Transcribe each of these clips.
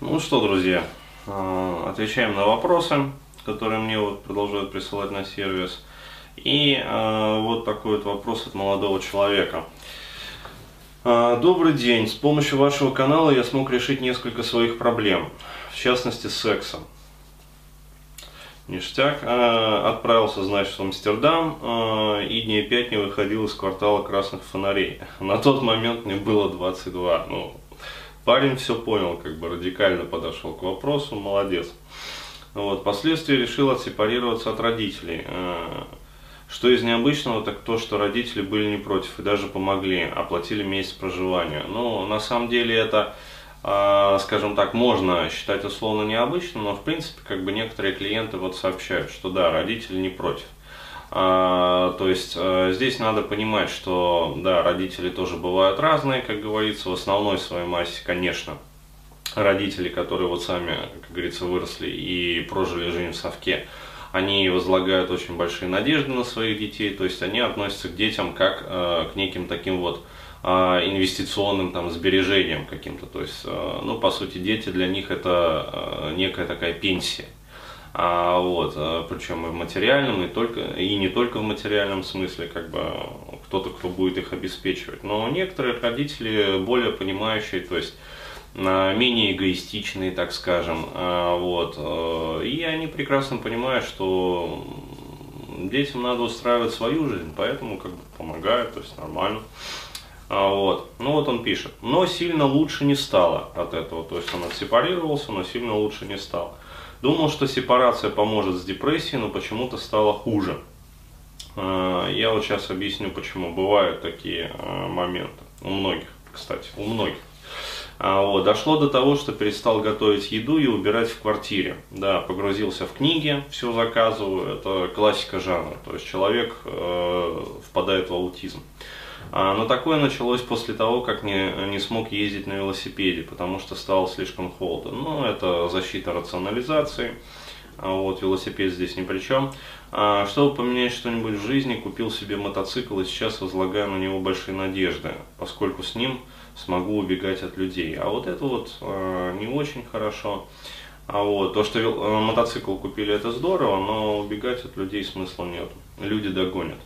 Ну что, друзья, а, отвечаем на вопросы, которые мне вот продолжают присылать на сервис. И э, вот такой вот вопрос от молодого человека. Э, Добрый день. С помощью вашего канала я смог решить несколько своих проблем, в частности с сексом. Ништяк. Э, отправился, значит, в Амстердам э, и дней пять не выходил из квартала красных фонарей. На тот момент мне было 22. Ну, парень все понял, как бы радикально подошел к вопросу, молодец. Вот. Впоследствии решил отсепарироваться от родителей. Э, что из необычного, так то, что родители были не против и даже помогли, оплатили месяц проживания. Ну, на самом деле это, скажем так, можно считать условно необычным, но в принципе, как бы некоторые клиенты вот сообщают, что да, родители не против. А, то есть а, здесь надо понимать, что да, родители тоже бывают разные, как говорится, в основной своей массе, конечно, родители, которые вот сами, как говорится, выросли и прожили жизнь в совке, они возлагают очень большие надежды на своих детей, то есть они относятся к детям как э, к неким таким вот инвестиционным там сбережениям каким-то, то есть, э, ну, по сути, дети для них это некая такая пенсия. А, вот, причем и в материальном, и, только, и не только в материальном смысле, как бы кто-то, кто будет их обеспечивать. Но некоторые родители более понимающие, то есть менее эгоистичные, так скажем, а, вот, э, и они прекрасно понимают, что детям надо устраивать свою жизнь, поэтому как бы помогают, то есть нормально. А, вот. Ну вот он пишет. Но сильно лучше не стало от этого. То есть он отсепарировался, но сильно лучше не стало. Думал, что сепарация поможет с депрессией, но почему-то стало хуже. А, я вот сейчас объясню, почему. Бывают такие моменты. У многих, кстати, у многих. А, вот, дошло до того, что перестал готовить еду и убирать в квартире. Да, погрузился в книги, все заказываю. Это классика жанра. То есть человек э, впадает в аутизм. А, но такое началось после того, как не, не смог ездить на велосипеде, потому что стало слишком холодно. Ну, это защита рационализации. А вот велосипед здесь ни при чем. А, чтобы поменять что-нибудь в жизни, купил себе мотоцикл и сейчас возлагаю на него большие надежды, поскольку с ним смогу убегать от людей. А вот это вот не очень хорошо. А вот то, что э, мотоцикл купили, это здорово, но убегать от людей смысла нет. Люди догонят.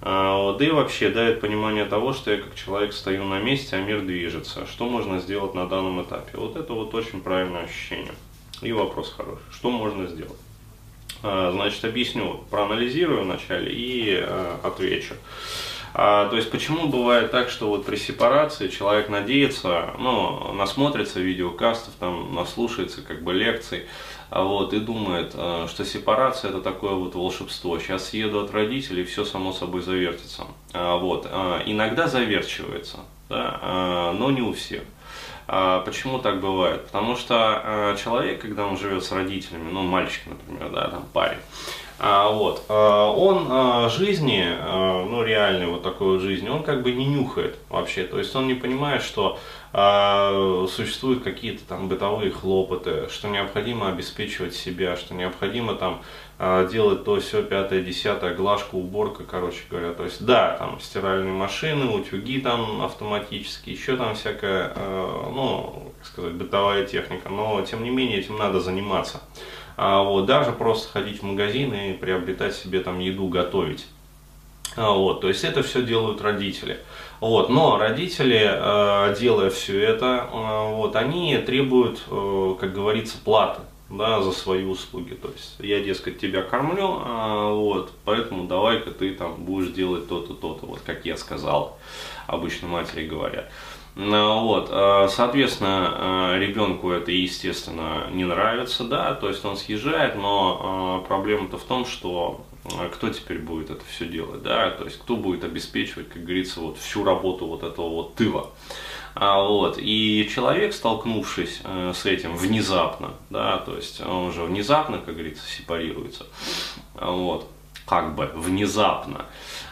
А, да и вообще дает понимание того, что я как человек стою на месте, а мир движется. Что можно сделать на данном этапе? Вот это вот очень правильное ощущение. И вопрос хороший. Что можно сделать? А, значит, объясню, проанализирую вначале и э, отвечу. А, то есть почему бывает так, что вот при сепарации человек надеется, ну, насмотрится видеокастов, там, наслушается как бы лекций, а вот, и думает, а, что сепарация это такое вот волшебство. Сейчас съеду от родителей, все само собой завертится. А, вот, иногда заверчивается, да, но не у всех. Почему так бывает? Потому что человек, когда он живет с родителями, ну, мальчик, например, да, там парень, а, вот, а, он а, жизни, а, ну, реальной вот такой вот жизни, он как бы не нюхает вообще. То есть он не понимает, что а, существуют какие-то там бытовые хлопоты, что необходимо обеспечивать себя, что необходимо там а, делать то, все, пятое, десятое, глажка, уборка, короче говоря. То есть, да, там стиральные машины, утюги там автоматические, еще там всякая, а, ну, как сказать, бытовая техника, но тем не менее этим надо заниматься. А, вот, даже просто ходить в магазин и приобретать себе там еду, готовить. А, вот, то есть это все делают родители. Вот, но родители, э, делая все это, вот, они требуют, э, как говорится, платы да, за свои услуги. То есть я, дескать, тебя кормлю, а, вот, поэтому давай-ка ты там будешь делать то-то, то-то, вот как я сказал, обычно матери говорят. Ну, вот, э, соответственно, э, ребенку это, естественно, не нравится, да, то есть он съезжает, но э, проблема-то в том, что кто теперь будет это все делать, да, то есть кто будет обеспечивать, как говорится, вот всю работу вот этого вот тыла. А, вот, и человек, столкнувшись с этим внезапно, да, то есть он уже внезапно, как говорится, сепарируется, вот, как бы внезапно,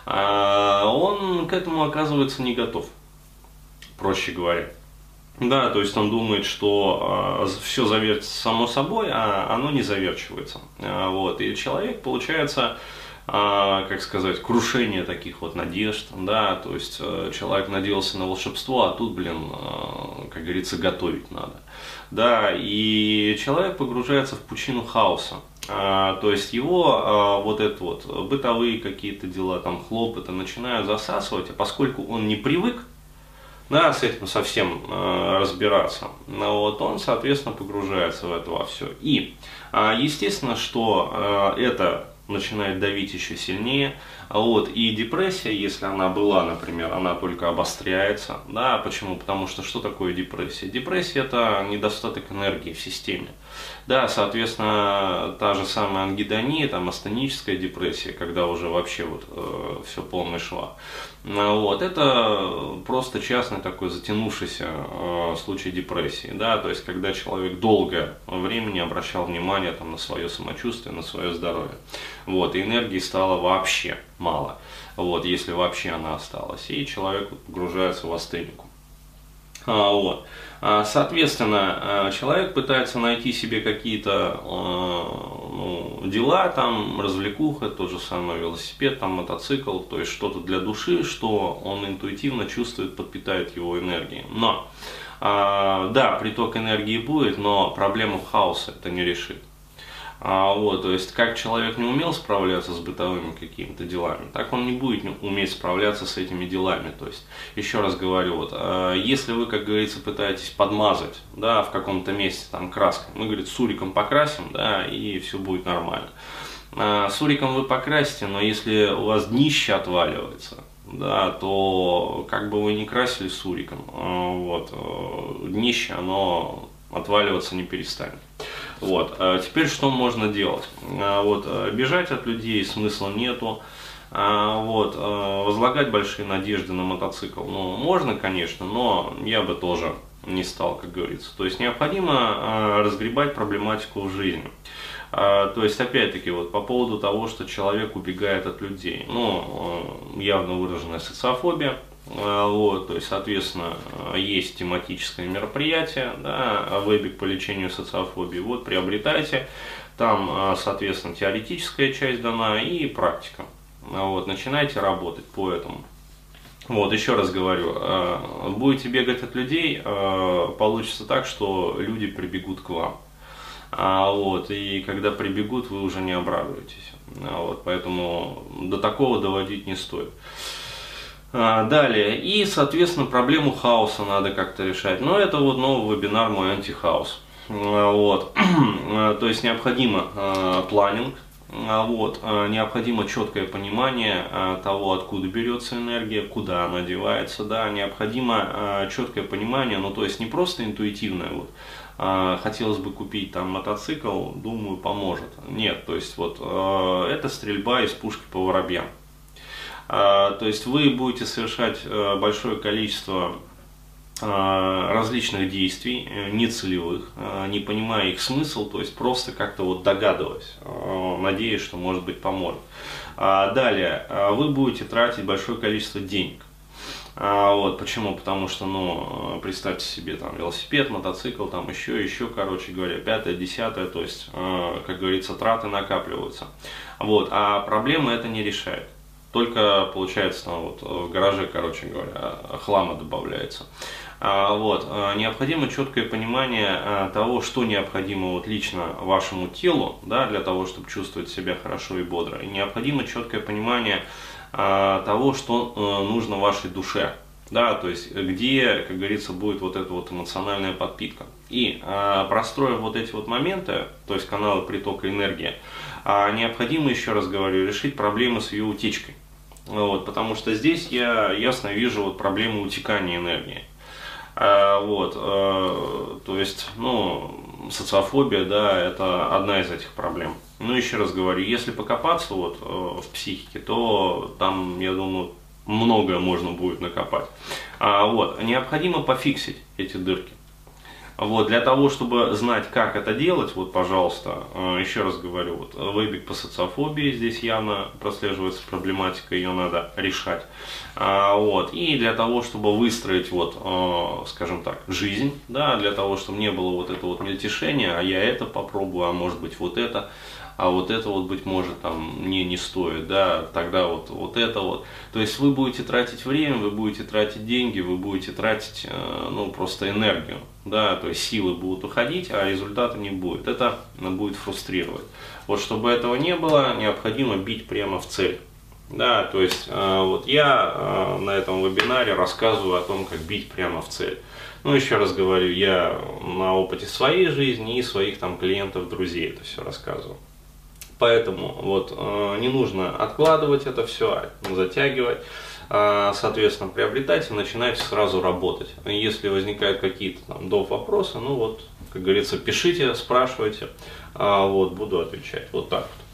он к этому оказывается не готов проще говоря. Да, то есть он думает, что э, все завертится само собой, а оно не заверчивается. Э, вот. И человек, получается, а, как сказать, крушение таких вот надежд, да, то есть э, человек надеялся на волшебство, а тут, блин, э, как говорится, готовить надо, да, и человек погружается в пучину хаоса, а, то есть его а, вот это вот бытовые какие-то дела, там хлопоты начинают засасывать, а поскольку он не привык, да, с этим совсем э, разбираться, ну вот он, соответственно, погружается в это во все. И, э, естественно, что э, это начинает давить еще сильнее. Вот. И депрессия, если она была, например, она только обостряется. Да, почему? Потому что что такое депрессия? Депрессия это недостаток энергии в системе. Да, соответственно, та же самая ангидония, там астеническая депрессия, когда уже вообще вот э, все полный шла. Ну вот, это просто частный такой затянувшийся э, случай депрессии, да, то есть когда человек долгое время не обращал внимания там, на свое самочувствие, на свое здоровье. Вот, и энергии стало вообще мало, вот, если вообще она осталась, и человек погружается в астенику. А, вот. А, соответственно, а, человек пытается найти себе какие-то ну, дела, там, развлекуха, тот же самый велосипед, там, мотоцикл, то есть что-то для души, что он интуитивно чувствует, подпитает его энергией. Но, да, приток энергии будет, но проблему хаоса это не решит. А, вот, то есть, как человек не умел справляться с бытовыми какими-то делами, так он не будет уметь справляться с этими делами. То есть, еще раз говорю, вот, а, если вы, как говорится, пытаетесь подмазать, да, в каком-то месте там краской, мы, говорит, суриком покрасим, да, и все будет нормально. А, суриком вы покрасите, но если у вас днище отваливается, да, то как бы вы не красили суриком, а, вот, э, днище, оно отваливаться не перестанет. Вот. А теперь что можно делать? А, вот. Э, бежать от людей смысла нету. А, вот. Э, возлагать большие надежды на мотоцикл. Ну, можно, конечно, но я бы тоже не стал, как говорится. То есть необходимо разгребать проблематику в жизни. То есть, опять-таки, вот по поводу того, что человек убегает от людей. Ну, э, явно выраженная социофобия, а, вот, то есть, соответственно, есть тематическое мероприятие, да, вебик по лечению социофобии. Вот, приобретайте. Там, а, соответственно, теоретическая часть дана и практика. А, вот, начинайте работать по этому. Вот, еще раз говорю, будете бегать от людей, получится так, что люди прибегут к вам. Вот, и когда прибегут, вы уже не обрадуетесь. Вот, поэтому до такого доводить не стоит. А, далее, и, соответственно, проблему хаоса надо как-то решать. Но это вот новый вебинар мой антихаос. А, вот. То есть необходимо а, планинг, вот, необходимо четкое понимание того, откуда берется энергия, куда она девается, да, необходимо четкое понимание, ну то есть не просто интуитивное, вот, хотелось бы купить там мотоцикл, думаю, поможет. Нет, то есть вот это стрельба из пушки по воробьям. А, то есть вы будете совершать э, большое количество а, различных действий, э, нецелевых, а, не понимая их смысл, то есть просто как-то вот догадываясь, надеясь, что может быть поможет. Далее, вы будете тратить большое количество денег. Вот, почему? Потому что, ну, представьте себе, там, велосипед, мотоцикл, там, еще, еще, короче говоря, пятое, десятое, то есть, как говорится, траты накапливаются. Вот, а проблемы это не решает только получается там вот в гараже, короче говоря, хлама добавляется. А, вот, а, необходимо четкое понимание а, того, что необходимо вот лично вашему телу, да, для того, чтобы чувствовать себя хорошо и бодро. И необходимо четкое понимание того, что э, нужно вашей душе, да, то есть где, как говорится, будет вот эта вот эмоциональная подпитка. И простроив вот эти вот моменты, то есть каналы притока энергии, необходимо, еще раз говорю, решить проблемы с ее утечкой. Вот, потому что здесь я ясно вижу вот проблему утекания энергии. А, вот, а, то есть, ну, социофобия, да, это одна из этих проблем. Ну, еще раз говорю, если покопаться вот э, в психике, то там, я думаю, многое можно будет накопать. А, вот, необходимо пофиксить эти дырки. Вот, для того, чтобы знать, как это делать, вот, пожалуйста, э, еще раз говорю, вот, вебик по социофобии, здесь явно прослеживается проблематика, ее надо решать. А, вот, и для того, чтобы выстроить, вот, э, скажем так, жизнь, да, для того, чтобы не было вот этого вот мельтешения, а я это попробую, а может быть вот это, а вот это вот, быть может, там, мне не стоит, да, тогда вот, вот это вот. То есть вы будете тратить время, вы будете тратить деньги, вы будете тратить, э, ну, просто энергию, да, то есть силы будут уходить, а результата не будет. Это будет фрустрировать. Вот чтобы этого не было, необходимо бить прямо в цель. Да, то есть э, вот я э, на этом вебинаре рассказываю о том, как бить прямо в цель. Ну, еще раз говорю, я на опыте своей жизни и своих там клиентов, друзей это все рассказываю. Поэтому вот э, не нужно откладывать это все, затягивать. А, соответственно, приобретать и начинать сразу работать. Если возникают какие-то там доп. вопросы, ну вот, как говорится, пишите, спрашивайте, а, вот, буду отвечать. Вот так вот.